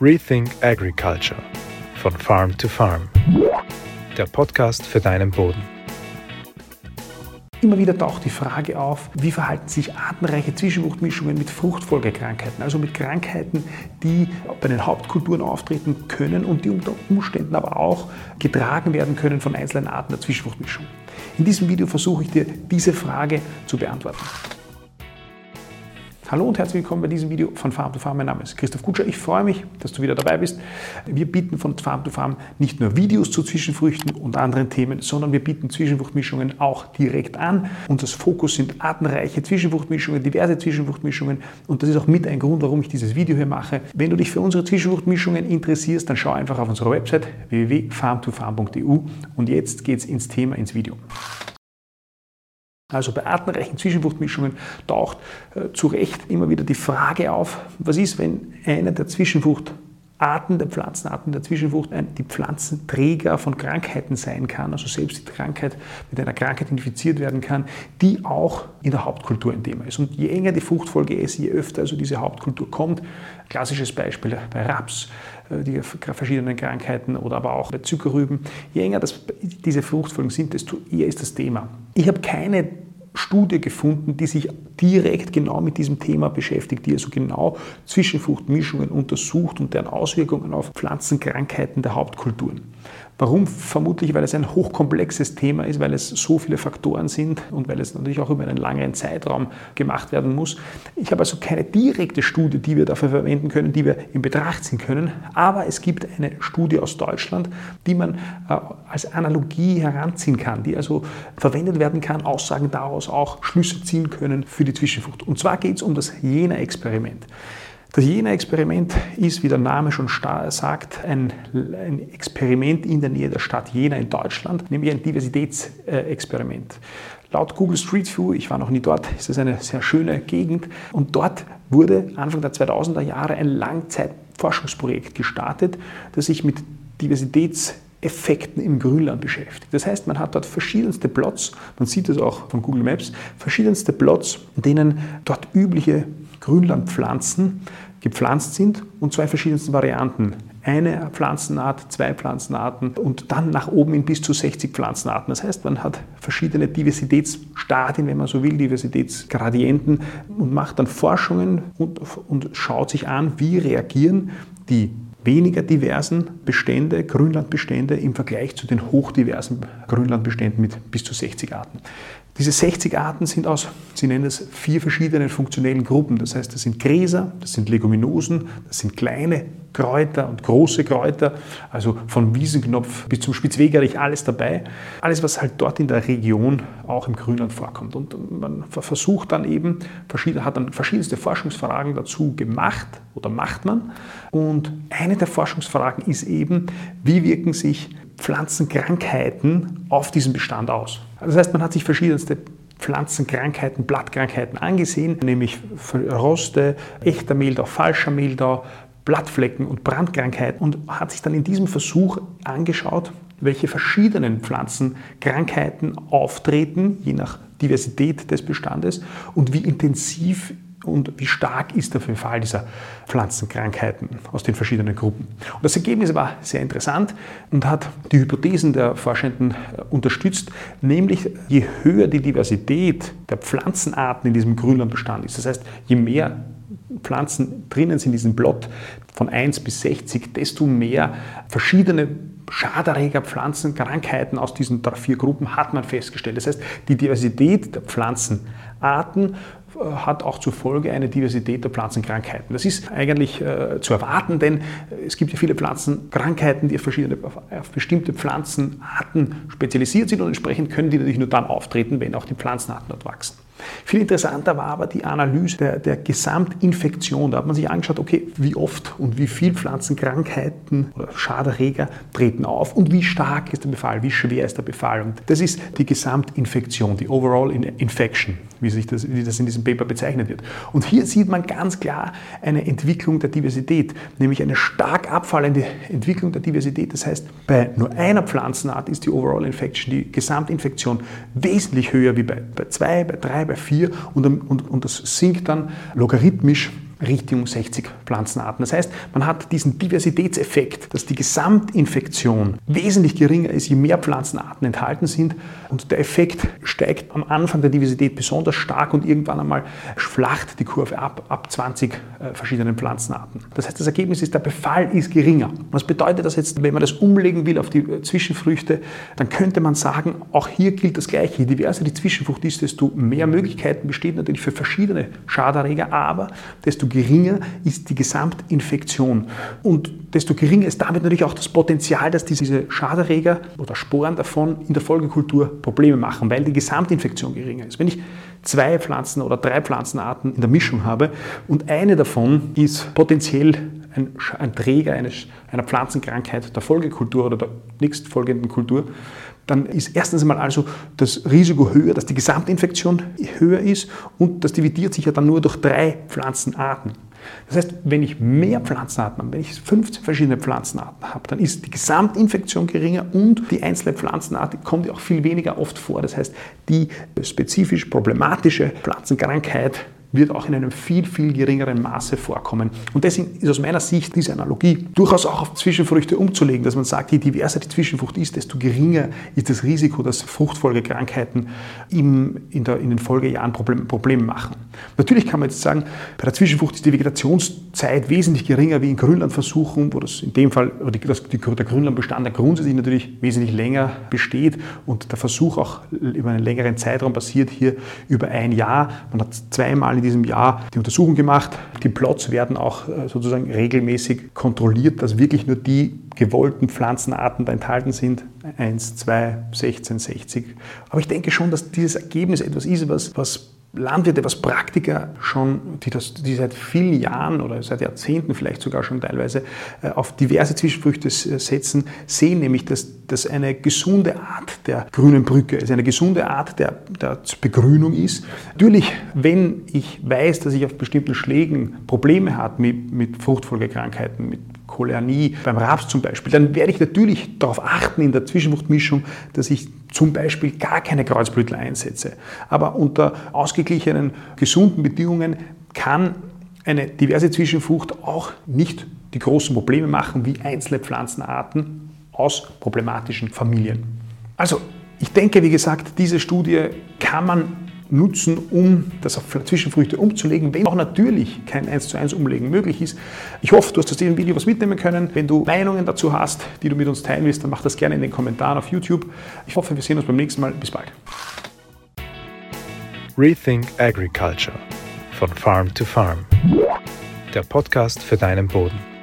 Rethink Agriculture von Farm to Farm. Der Podcast für deinen Boden. Immer wieder taucht die Frage auf, wie verhalten sich artenreiche Zwischenfruchtmischungen mit Fruchtfolgekrankheiten, also mit Krankheiten, die bei den Hauptkulturen auftreten können und die unter Umständen aber auch getragen werden können von einzelnen Arten der Zwischenfruchtmischung. In diesem Video versuche ich dir diese Frage zu beantworten. Hallo und herzlich willkommen bei diesem Video von Farm to Farm. Mein Name ist Christoph Kutscher. Ich freue mich, dass du wieder dabei bist. Wir bieten von Farm to Farm nicht nur Videos zu Zwischenfrüchten und anderen Themen, sondern wir bieten Zwischenfruchtmischungen auch direkt an. Unser Fokus sind artenreiche Zwischenfruchtmischungen, diverse Zwischenfruchtmischungen und das ist auch mit ein Grund, warum ich dieses Video hier mache. Wenn du dich für unsere Zwischenfruchtmischungen interessierst, dann schau einfach auf unsere Website www.farmtofarm.eu und jetzt geht's ins Thema, ins Video. Also bei artenreichen Zwischenfruchtmischungen taucht äh, zu Recht immer wieder die Frage auf, was ist, wenn eine der Zwischenfruchtarten, der Pflanzenarten der Zwischenfrucht die Pflanzenträger von Krankheiten sein kann, also selbst die Krankheit mit einer Krankheit infiziert werden kann, die auch in der Hauptkultur ein Thema ist. Und je enger die Fruchtfolge ist, je öfter also diese Hauptkultur kommt, klassisches Beispiel bei Raps, äh, die verschiedenen Krankheiten oder aber auch bei Zuckerrüben, je enger das, diese Fruchtfolgen sind, desto eher ist das Thema. Ich habe keine Studie gefunden, die sich direkt genau mit diesem Thema beschäftigt, die also genau Zwischenfruchtmischungen untersucht und deren Auswirkungen auf Pflanzenkrankheiten der Hauptkulturen. Warum? Vermutlich, weil es ein hochkomplexes Thema ist, weil es so viele Faktoren sind und weil es natürlich auch über einen langeren Zeitraum gemacht werden muss. Ich habe also keine direkte Studie, die wir dafür verwenden können, die wir in Betracht ziehen können, aber es gibt eine Studie aus Deutschland, die man äh, als Analogie heranziehen kann, die also verwendet werden kann, Aussagen daraus auch Schlüsse ziehen können für die Zwischenfrucht. Und zwar geht es um das Jena-Experiment. Das Jena-Experiment ist, wie der Name schon sagt, ein, ein, Experiment in der Nähe der Stadt Jena in Deutschland, nämlich ein Diversitätsexperiment. Laut Google Street View, ich war noch nie dort, ist es eine sehr schöne Gegend und dort wurde Anfang der 2000er Jahre ein Langzeitforschungsprojekt gestartet, das sich mit Diversitätseffekten im Grünland beschäftigt. Das heißt, man hat dort verschiedenste Plots, man sieht es auch von Google Maps, verschiedenste Plots, in denen dort übliche Grünlandpflanzen gepflanzt sind und zwei verschiedensten Varianten. Eine Pflanzenart, zwei Pflanzenarten und dann nach oben in bis zu 60 Pflanzenarten. Das heißt, man hat verschiedene Diversitätsstadien, wenn man so will, Diversitätsgradienten und macht dann Forschungen und, und schaut sich an, wie reagieren die weniger diversen Bestände, Grünlandbestände im Vergleich zu den hochdiversen Grünlandbeständen mit bis zu 60 Arten. Diese 60 Arten sind aus, Sie nennen es, vier verschiedenen funktionellen Gruppen. Das heißt, das sind Gräser, das sind Leguminosen, das sind kleine Kräuter und große Kräuter, also von Wiesenknopf bis zum Spitzwegerich alles dabei. Alles, was halt dort in der Region auch im Grünland vorkommt. Und man versucht dann eben, hat dann verschiedenste Forschungsfragen dazu gemacht oder macht man. Und eine der Forschungsfragen ist eben, wie wirken sich Pflanzenkrankheiten auf diesen Bestand aus. Das heißt, man hat sich verschiedenste Pflanzenkrankheiten, Blattkrankheiten angesehen, nämlich Roste, echter Mehltau, falscher Mehltau, Blattflecken und Brandkrankheiten und hat sich dann in diesem Versuch angeschaut, welche verschiedenen Pflanzenkrankheiten auftreten, je nach Diversität des Bestandes und wie intensiv und wie stark ist der Verfall dieser Pflanzenkrankheiten aus den verschiedenen Gruppen. Und das Ergebnis war sehr interessant und hat die Hypothesen der Forschenden äh, unterstützt, nämlich je höher die Diversität der Pflanzenarten in diesem Grünlandbestand ist, das heißt, je mehr Pflanzen drinnen sind in diesem Plot von 1 bis 60, desto mehr verschiedene Schaderreger, Pflanzen, Krankheiten aus diesen vier Gruppen hat man festgestellt. Das heißt, die Diversität der Pflanzenarten äh, hat auch zur Folge eine Diversität der Pflanzenkrankheiten. Das ist eigentlich äh, zu erwarten, denn es gibt ja viele Pflanzenkrankheiten, die auf, verschiedene, auf bestimmte Pflanzenarten spezialisiert sind und entsprechend können die natürlich nur dann auftreten, wenn auch die Pflanzenarten dort wachsen. Viel interessanter war aber die Analyse der, der, Gesamtinfektion. Da hat man sich angeschaut, okay, wie oft und wie viel Pflanzenkrankheiten oder Schaderreger treten auf und wie stark ist der Befall, wie schwer ist der Befall. Und das ist die Gesamtinfektion, die Overall Infection, wie, sich das, wie das in diesem Paper bezeichnet wird. Und hier sieht man ganz klar eine Entwicklung der Diversität, nämlich eine stark abfallende Entwicklung der Diversität. Das heißt, bei nur einer Pflanzenart ist die Overall Infection, die Gesamtinfektion, wesentlich höher wie bei, bei zwei, bei drei, bei 4 und, und, und das sinkt dann logarithmisch Richtung 60 Pflanzenarten. Das heißt, man hat diesen Diversitätseffekt, dass die Gesamtinfektion wesentlich geringer ist, je mehr Pflanzenarten enthalten sind. Und der Effekt steigt am Anfang der Diversität besonders stark und irgendwann einmal flacht die Kurve ab, ab 20 äh, verschiedenen Pflanzenarten. Das heißt, das Ergebnis ist, der Befall ist geringer. Was bedeutet das jetzt, wenn man das umlegen will auf die äh, Zwischenfrüchte, dann könnte man sagen, auch hier gilt das Gleiche. Je diverser die Zwischenfrucht ist, desto mehr Möglichkeiten bestehen natürlich für verschiedene Schaderreger, aber desto geringer ist die Gesamtinfektion. Und desto geringer ist damit natürlich auch das Potenzial, dass diese Schaderreger oder Sporen davon in der Folgekultur Probleme machen, weil die Gesamtinfektion geringer ist. Wenn ich zwei Pflanzen oder drei Pflanzenarten in der Mischung habe und eine davon ist potenziell ein, ein Träger eines, einer Pflanzenkrankheit der Folgekultur oder der nächstfolgenden Kultur, dann ist erstens einmal also das Risiko höher, dass die Gesamtinfektion höher ist und das dividiert sich ja dann nur durch drei Pflanzenarten. Das heißt, wenn ich mehr Pflanzenarten habe, wenn ich 15 verschiedene Pflanzenarten habe, dann ist die Gesamtinfektion geringer und die einzelne Pflanzenart kommt auch viel weniger oft vor. Das heißt, die spezifisch problematische Pflanzenkrankheit wird auch in einem viel, viel geringeren Maße vorkommen. Und deswegen ist aus meiner Sicht diese Analogie durchaus auch auf Zwischenfrüchte umzulegen, dass man sagt, je diverser die Zwischenfrucht ist, desto geringer ist das Risiko, dass Fruchtfolgekrankheiten im, in, der, in den Folgejahren Problem, Probleme machen. Natürlich kann man jetzt sagen, bei der Zwischenfrucht ist die Vegetationszeit wesentlich geringer wie in Grünlandversuchen, wo das in dem Fall, oder die, das, die, der Grünlandbestand der grundsätzlich natürlich wesentlich länger besteht und der Versuch auch über einen längeren Zeitraum passiert, hier über ein Jahr. Man hat zweimal in diesem Jahr die Untersuchung gemacht. Die Plots werden auch äh, sozusagen regelmäßig kontrolliert, dass wirklich nur die gewollten Pflanzenarten da enthalten sind. 1, 2, 16, 60. Aber ich denke schon, dass dieses Ergebnis etwas ist, was, was Landwirte, was Praktiker schon, die, das, die seit vielen Jahren oder seit Jahrzehnten vielleicht sogar schon teilweise äh, auf diverse Zwischenfrüchte setzen, sehen nämlich, dass das eine gesunde Art der grünen Brücke ist, eine gesunde Art der, der Begrünung ist. Natürlich, wenn ich weiß, dass ich auf bestimmten Schlägen Probleme habe mit, mit Fruchtfolgekrankheiten, mit Koleanie, beim Raps zum Beispiel, dann werde ich natürlich darauf achten in der Zwischenfruchtmischung, dass ich zum Beispiel gar keine Kreuzblütler einsetze. Aber unter ausgeglichenen, gesunden Bedingungen kann eine diverse Zwischenfrucht auch nicht die großen Probleme machen wie einzelne Pflanzenarten aus problematischen Familien. Also, ich denke, wie gesagt, diese Studie kann man nutzen, um das auf Zwischenfrüchte umzulegen, wenn auch natürlich kein 1 zu 1 Umlegen möglich ist. Ich hoffe, du hast aus diesem Video was mitnehmen können. Wenn du Meinungen dazu hast, die du mit uns teilen willst, dann mach das gerne in den Kommentaren auf YouTube. Ich hoffe, wir sehen uns beim nächsten Mal. Bis bald. Rethink Agriculture von Farm to Farm. Der Podcast für deinen Boden.